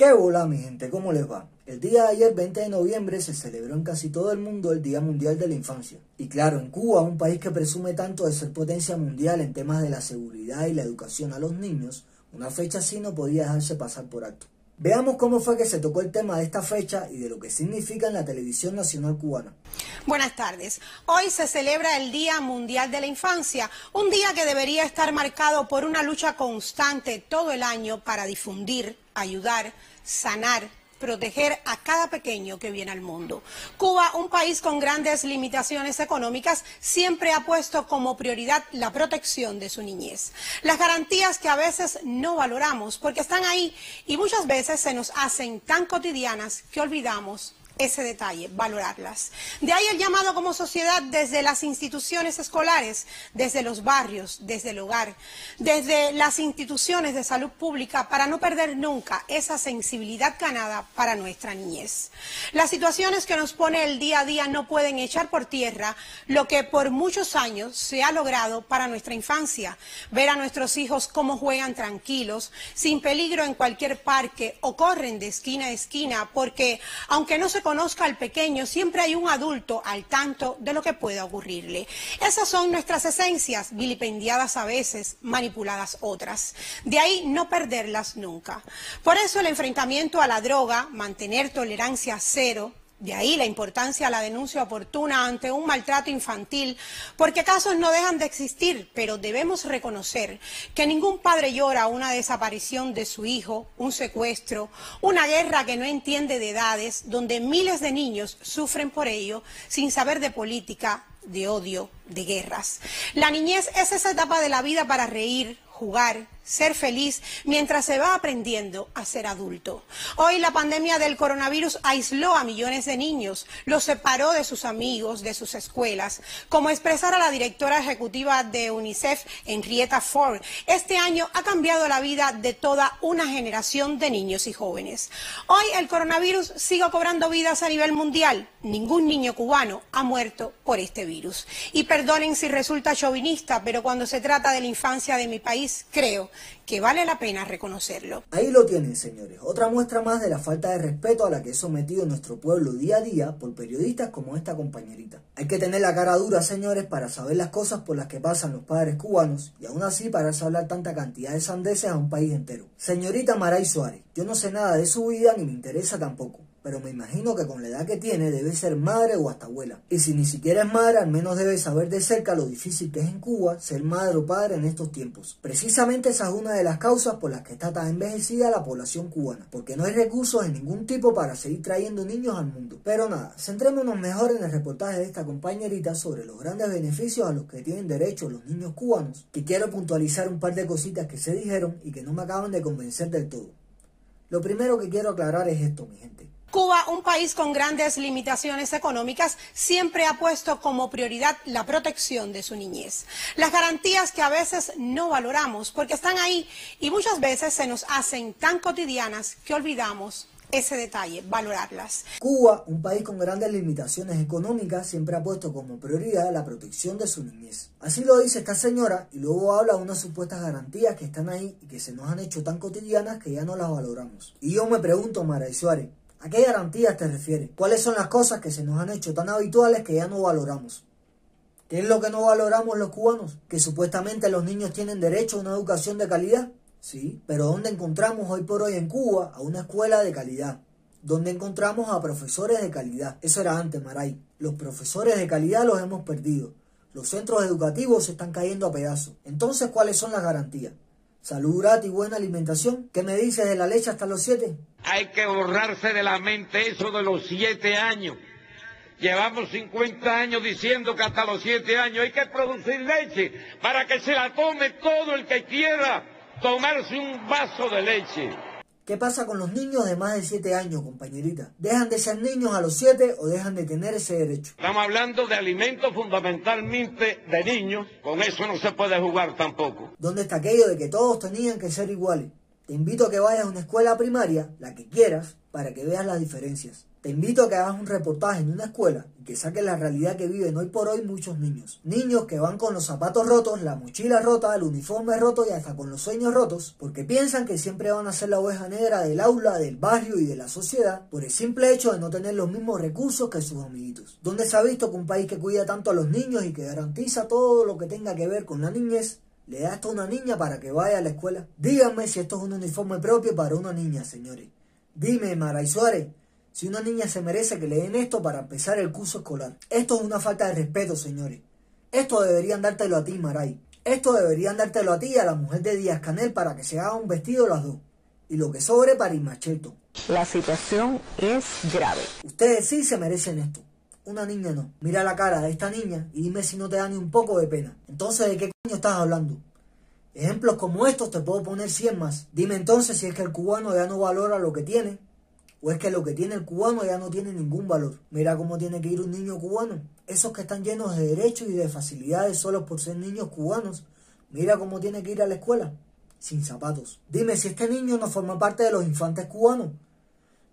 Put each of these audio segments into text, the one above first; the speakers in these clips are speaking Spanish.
¿Qué bola, mi gente? ¿Cómo les va? El día de ayer, 20 de noviembre, se celebró en casi todo el mundo el Día Mundial de la Infancia. Y claro, en Cuba, un país que presume tanto de ser potencia mundial en temas de la seguridad y la educación a los niños, una fecha así no podía dejarse pasar por alto. Veamos cómo fue que se tocó el tema de esta fecha y de lo que significa en la televisión nacional cubana. Buenas tardes. Hoy se celebra el Día Mundial de la Infancia, un día que debería estar marcado por una lucha constante todo el año para difundir, ayudar, sanar, proteger a cada pequeño que viene al mundo. Cuba, un país con grandes limitaciones económicas, siempre ha puesto como prioridad la protección de su niñez. Las garantías que a veces no valoramos porque están ahí y muchas veces se nos hacen tan cotidianas que olvidamos ese detalle, valorarlas. De ahí el llamado como sociedad desde las instituciones escolares, desde los barrios, desde el hogar, desde las instituciones de salud pública para no perder nunca esa sensibilidad ganada para nuestra niñez. Las situaciones que nos pone el día a día no pueden echar por tierra lo que por muchos años se ha logrado para nuestra infancia. Ver a nuestros hijos cómo juegan tranquilos, sin peligro en cualquier parque o corren de esquina a esquina, porque aunque no se conozca al pequeño, siempre hay un adulto al tanto de lo que pueda ocurrirle. Esas son nuestras esencias, vilipendiadas a veces, manipuladas otras. De ahí no perderlas nunca. Por eso el enfrentamiento a la droga, mantener tolerancia cero, de ahí la importancia de la denuncia oportuna ante un maltrato infantil, porque casos no dejan de existir, pero debemos reconocer que ningún padre llora una desaparición de su hijo, un secuestro, una guerra que no entiende de edades, donde miles de niños sufren por ello sin saber de política, de odio, de guerras. La niñez es esa etapa de la vida para reír, jugar, ser feliz mientras se va aprendiendo a ser adulto. Hoy la pandemia del coronavirus aisló a millones de niños, los separó de sus amigos, de sus escuelas. Como expresara la directora ejecutiva de UNICEF, Henrietta Ford, este año ha cambiado la vida de toda una generación de niños y jóvenes. Hoy el coronavirus sigue cobrando vidas a nivel mundial. Ningún niño cubano ha muerto por este virus. Y perdonen si resulta chauvinista, pero cuando se trata de la infancia de mi país, creo que vale la pena reconocerlo. Ahí lo tienen, señores. Otra muestra más de la falta de respeto a la que es sometido nuestro pueblo día a día por periodistas como esta compañerita. Hay que tener la cara dura, señores, para saber las cosas por las que pasan los padres cubanos y aún así para hablar tanta cantidad de sandeces a un país entero. Señorita Maray Suárez, yo no sé nada de su vida ni me interesa tampoco pero me imagino que con la edad que tiene debe ser madre o hasta abuela. Y si ni siquiera es madre, al menos debe saber de cerca lo difícil que es en Cuba ser madre o padre en estos tiempos. Precisamente esa es una de las causas por las que está tan envejecida la población cubana, porque no hay recursos de ningún tipo para seguir trayendo niños al mundo. Pero nada, centrémonos mejor en el reportaje de esta compañerita sobre los grandes beneficios a los que tienen derecho los niños cubanos, que quiero puntualizar un par de cositas que se dijeron y que no me acaban de convencer del todo. Lo primero que quiero aclarar es esto, mi gente. Cuba, un país con grandes limitaciones económicas, siempre ha puesto como prioridad la protección de su niñez. Las garantías que a veces no valoramos porque están ahí y muchas veces se nos hacen tan cotidianas que olvidamos ese detalle, valorarlas. Cuba, un país con grandes limitaciones económicas, siempre ha puesto como prioridad la protección de su niñez. Así lo dice esta señora y luego habla de unas supuestas garantías que están ahí y que se nos han hecho tan cotidianas que ya no las valoramos. Y yo me pregunto, Mara Suárez, ¿A qué garantías te refieres? ¿Cuáles son las cosas que se nos han hecho tan habituales que ya no valoramos? ¿Qué es lo que no valoramos los cubanos? ¿Que supuestamente los niños tienen derecho a una educación de calidad? Sí, pero ¿dónde encontramos hoy por hoy en Cuba a una escuela de calidad? ¿Dónde encontramos a profesores de calidad? Eso era antes, Maray. Los profesores de calidad los hemos perdido. Los centros educativos se están cayendo a pedazos. Entonces, ¿cuáles son las garantías? Salud y buena alimentación. ¿Qué me dices de la leche hasta los siete? Hay que borrarse de la mente eso de los siete años. Llevamos 50 años diciendo que hasta los siete años hay que producir leche para que se la tome todo el que quiera tomarse un vaso de leche. ¿Qué pasa con los niños de más de 7 años, compañerita? ¿Dejan de ser niños a los 7 o dejan de tener ese derecho? Estamos hablando de alimentos fundamentalmente de niños, con eso no se puede jugar tampoco. ¿Dónde está aquello de que todos tenían que ser iguales? Te invito a que vayas a una escuela primaria, la que quieras, para que veas las diferencias. Te invito a que hagas un reportaje en una escuela y que saques la realidad que viven hoy por hoy muchos niños. Niños que van con los zapatos rotos, la mochila rota, el uniforme roto y hasta con los sueños rotos, porque piensan que siempre van a ser la oveja negra del aula, del barrio y de la sociedad, por el simple hecho de no tener los mismos recursos que sus amiguitos. ¿Dónde se ha visto que un país que cuida tanto a los niños y que garantiza todo lo que tenga que ver con la niñez le da esto a una niña para que vaya a la escuela? Díganme si esto es un uniforme propio para una niña, señores. Dime, Maray Suárez, si una niña se merece que le den esto para empezar el curso escolar. Esto es una falta de respeto, señores. Esto deberían dártelo a ti, Maray. Esto deberían dártelo a ti y a la mujer de Díaz Canel para que se haga un vestido las dos. Y lo que sobre para Irmacheto. La situación es grave. Ustedes sí se merecen esto. Una niña no. Mira la cara de esta niña y dime si no te da ni un poco de pena. Entonces, ¿de qué coño estás hablando? Ejemplos como estos te puedo poner 100 más. Dime entonces si es que el cubano ya no valora lo que tiene ¿O es que lo que tiene el cubano ya no tiene ningún valor? Mira cómo tiene que ir un niño cubano. Esos que están llenos de derechos y de facilidades solo por ser niños cubanos. Mira cómo tiene que ir a la escuela. Sin zapatos. Dime si este niño no forma parte de los infantes cubanos.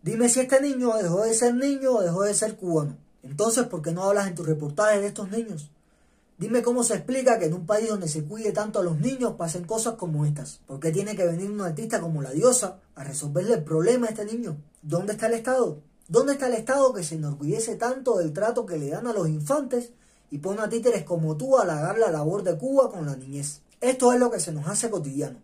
Dime si este niño dejó de ser niño o dejó de ser cubano. Entonces, ¿por qué no hablas en tu reportaje de estos niños? Dime cómo se explica que en un país donde se cuide tanto a los niños pasen cosas como estas. ¿Por qué tiene que venir un artista como la diosa a resolverle el problema a este niño? ¿Dónde está el Estado? ¿Dónde está el Estado que se enorgullece tanto del trato que le dan a los infantes y pone a títeres como tú a halagar la labor de Cuba con la niñez? Esto es lo que se nos hace cotidiano.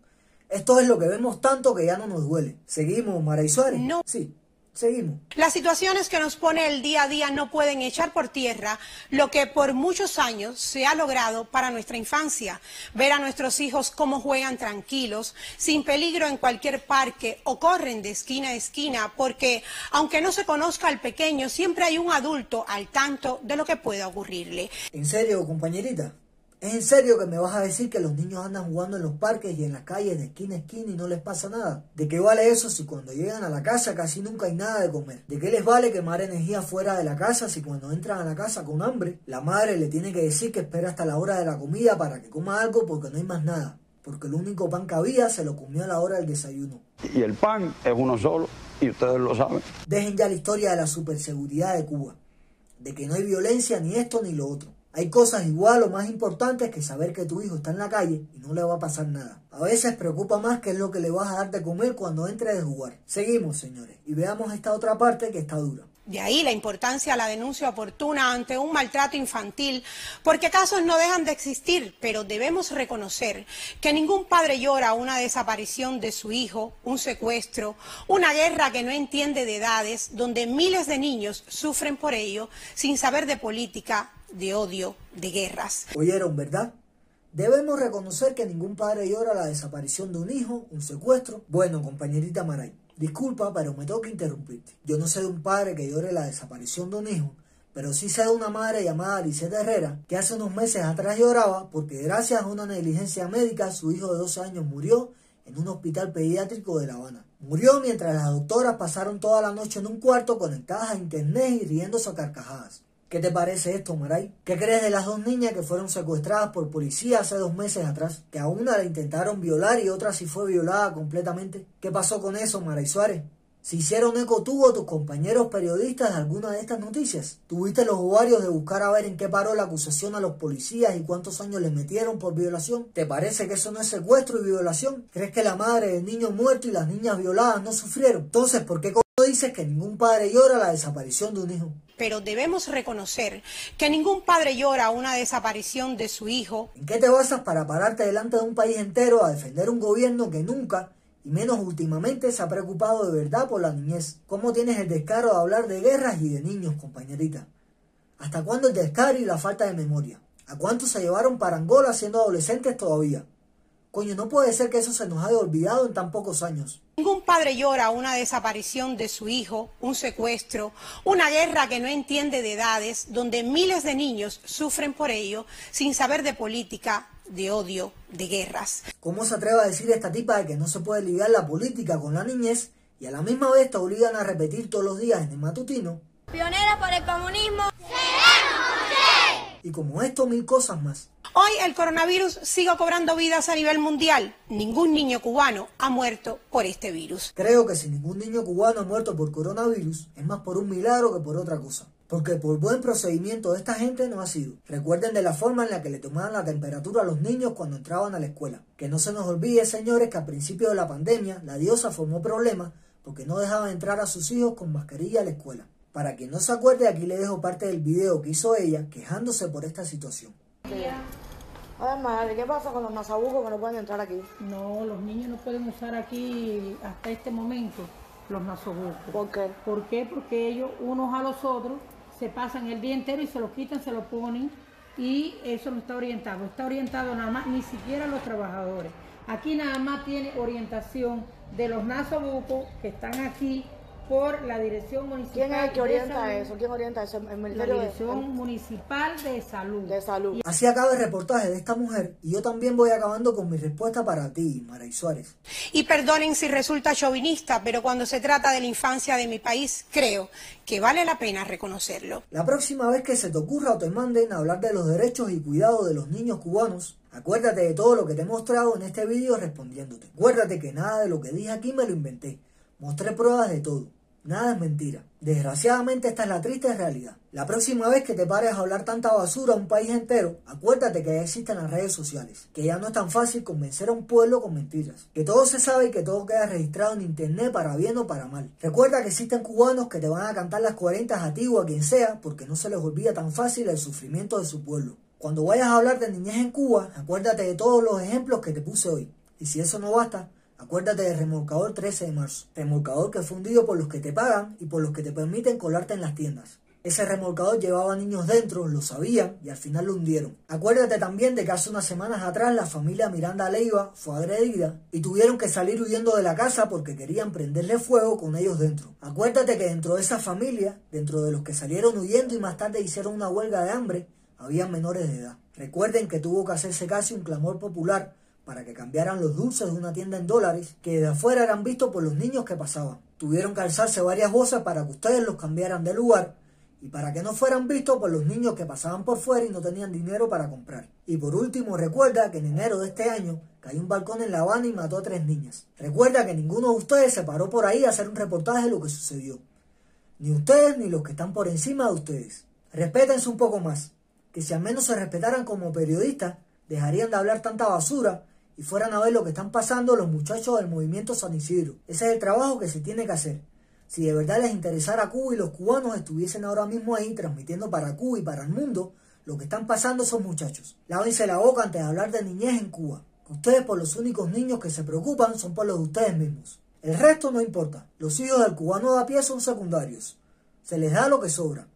Esto es lo que vemos tanto que ya no nos duele. ¿Seguimos, Mara Suárez? No. Sí. Seguimos. Las situaciones que nos pone el día a día no pueden echar por tierra lo que por muchos años se ha logrado para nuestra infancia. Ver a nuestros hijos cómo juegan tranquilos, sin peligro en cualquier parque o corren de esquina a esquina, porque aunque no se conozca al pequeño, siempre hay un adulto al tanto de lo que pueda ocurrirle. ¿En serio, compañerita? ¿Es en serio que me vas a decir que los niños andan jugando en los parques y en las calles de esquina a esquina y no les pasa nada? ¿De qué vale eso si cuando llegan a la casa casi nunca hay nada de comer? ¿De qué les vale quemar energía fuera de la casa si cuando entran a la casa con hambre, la madre le tiene que decir que espera hasta la hora de la comida para que coma algo porque no hay más nada? Porque el único pan que había se lo comió a la hora del desayuno. Y el pan es uno solo y ustedes lo saben. Dejen ya la historia de la superseguridad de Cuba. De que no hay violencia ni esto ni lo otro. Hay cosas igual o más importantes que saber que tu hijo está en la calle y no le va a pasar nada. A veces preocupa más qué es lo que le vas a dar de comer cuando entre de jugar. Seguimos, señores, y veamos esta otra parte que está dura. De ahí la importancia de la denuncia oportuna ante un maltrato infantil, porque casos no dejan de existir, pero debemos reconocer que ningún padre llora una desaparición de su hijo, un secuestro, una guerra que no entiende de edades, donde miles de niños sufren por ello sin saber de política, de odio, de guerras. Oyeron, ¿verdad? Debemos reconocer que ningún padre llora la desaparición de un hijo, un secuestro. Bueno, compañerita Maray, disculpa, pero me toca interrumpirte. Yo no sé de un padre que llore la desaparición de un hijo, pero sí sé de una madre llamada Lisette Herrera que hace unos meses atrás lloraba porque gracias a una negligencia médica su hijo de 12 años murió en un hospital pediátrico de La Habana. Murió mientras las doctoras pasaron toda la noche en un cuarto conectadas a internet y riéndose a carcajadas. ¿Qué te parece esto, Maray? ¿Qué crees de las dos niñas que fueron secuestradas por policía hace dos meses atrás? Que a una la intentaron violar y otra sí fue violada completamente. ¿Qué pasó con eso, Maray Suárez? ¿Se hicieron eco tú o tus compañeros periodistas de alguna de estas noticias? ¿Tuviste los ovarios de buscar a ver en qué paró la acusación a los policías y cuántos años les metieron por violación? ¿Te parece que eso no es secuestro y violación? ¿Crees que la madre del niño muerto y las niñas violadas no sufrieron? Entonces, ¿por qué dices que ningún padre llora la desaparición de un hijo? pero debemos reconocer que ningún padre llora una desaparición de su hijo. ¿En qué te basas para pararte delante de un país entero a defender un gobierno que nunca, y menos últimamente, se ha preocupado de verdad por la niñez? ¿Cómo tienes el descaro de hablar de guerras y de niños, compañerita? ¿Hasta cuándo el descaro y la falta de memoria? ¿A cuántos se llevaron para Angola siendo adolescentes todavía? Coño, no puede ser que eso se nos haya olvidado en tan pocos años. Ningún padre llora una desaparición de su hijo, un secuestro, una guerra que no entiende de edades, donde miles de niños sufren por ello sin saber de política, de odio, de guerras. ¿Cómo se atreve a decir esta tipa de que no se puede ligar la política con la niñez y a la misma vez te obligan a repetir todos los días en el matutino? Pioneras por el comunismo. Y como esto, mil cosas más. Hoy el coronavirus sigue cobrando vidas a nivel mundial. Ningún niño cubano ha muerto por este virus. Creo que si ningún niño cubano ha muerto por coronavirus, es más por un milagro que por otra cosa. Porque por buen procedimiento de esta gente no ha sido. Recuerden de la forma en la que le tomaban la temperatura a los niños cuando entraban a la escuela. Que no se nos olvide, señores, que al principio de la pandemia la diosa formó problemas porque no dejaba entrar a sus hijos con mascarilla a la escuela. Para quien no se acuerde, aquí le dejo parte del video que hizo ella quejándose por esta situación. A ver, madre, ¿qué pasa con los nasabucos que no pueden entrar aquí? No, los niños no pueden usar aquí hasta este momento los nasobucos. ¿Por qué? ¿Por qué? Porque ellos unos a los otros se pasan el día entero y se los quitan, se los ponen y eso no está orientado. Está orientado nada más, ni siquiera a los trabajadores. Aquí nada más tiene orientación de los nasobucos que están aquí por la Dirección Municipal ¿Quién es el que orienta eso? ¿Quién orienta eso? El La de- Dirección Municipal de Salud. de Salud. Así acaba el reportaje de esta mujer y yo también voy acabando con mi respuesta para ti, Maray Suárez. Y perdonen si resulta chauvinista, pero cuando se trata de la infancia de mi país, creo que vale la pena reconocerlo. La próxima vez que se te ocurra o te manden a hablar de los derechos y cuidado de los niños cubanos, acuérdate de todo lo que te he mostrado en este vídeo respondiéndote. Acuérdate que nada de lo que dije aquí me lo inventé. Mostré pruebas de todo. Nada es mentira. Desgraciadamente esta es la triste realidad. La próxima vez que te pares a hablar tanta basura a un país entero, acuérdate que ya existen las redes sociales, que ya no es tan fácil convencer a un pueblo con mentiras, que todo se sabe y que todo queda registrado en internet para bien o para mal. Recuerda que existen cubanos que te van a cantar las 40 a ti o a quien sea porque no se les olvida tan fácil el sufrimiento de su pueblo. Cuando vayas a hablar de niñez en Cuba, acuérdate de todos los ejemplos que te puse hoy. Y si eso no basta, Acuérdate del remolcador 13 de marzo, remolcador que es fundido por los que te pagan y por los que te permiten colarte en las tiendas. Ese remolcador llevaba niños dentro, lo sabían y al final lo hundieron. Acuérdate también de que hace unas semanas atrás la familia Miranda Leiva fue agredida y tuvieron que salir huyendo de la casa porque querían prenderle fuego con ellos dentro. Acuérdate que dentro de esa familia, dentro de los que salieron huyendo y más tarde hicieron una huelga de hambre, había menores de edad. Recuerden que tuvo que hacerse casi un clamor popular para que cambiaran los dulces de una tienda en dólares que de afuera eran vistos por los niños que pasaban. Tuvieron que alzarse varias voces para que ustedes los cambiaran de lugar y para que no fueran vistos por los niños que pasaban por fuera y no tenían dinero para comprar. Y por último, recuerda que en enero de este año cayó un balcón en La Habana y mató a tres niñas. Recuerda que ninguno de ustedes se paró por ahí a hacer un reportaje de lo que sucedió. Ni ustedes ni los que están por encima de ustedes. Respétense un poco más. Que si al menos se respetaran como periodistas, dejarían de hablar tanta basura y fueran a ver lo que están pasando los muchachos del movimiento San Isidro. Ese es el trabajo que se tiene que hacer. Si de verdad les interesara Cuba y los cubanos estuviesen ahora mismo ahí transmitiendo para Cuba y para el mundo lo que están pasando esos muchachos. Lávense la boca antes de hablar de niñez en Cuba. Ustedes por los únicos niños que se preocupan son por los de ustedes mismos. El resto no importa. Los hijos del cubano de a pie son secundarios. Se les da lo que sobra.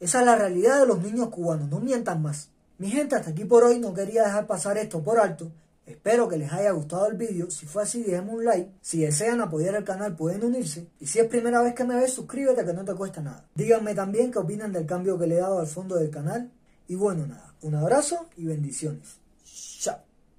Esa es la realidad de los niños cubanos. No mientan más. Mi gente, hasta aquí por hoy no quería dejar pasar esto por alto. Espero que les haya gustado el vídeo. Si fue así, déjenme un like. Si desean apoyar el canal, pueden unirse. Y si es primera vez que me ves, suscríbete que no te cuesta nada. Díganme también qué opinan del cambio que le he dado al fondo del canal. Y bueno, nada. Un abrazo y bendiciones. Chao.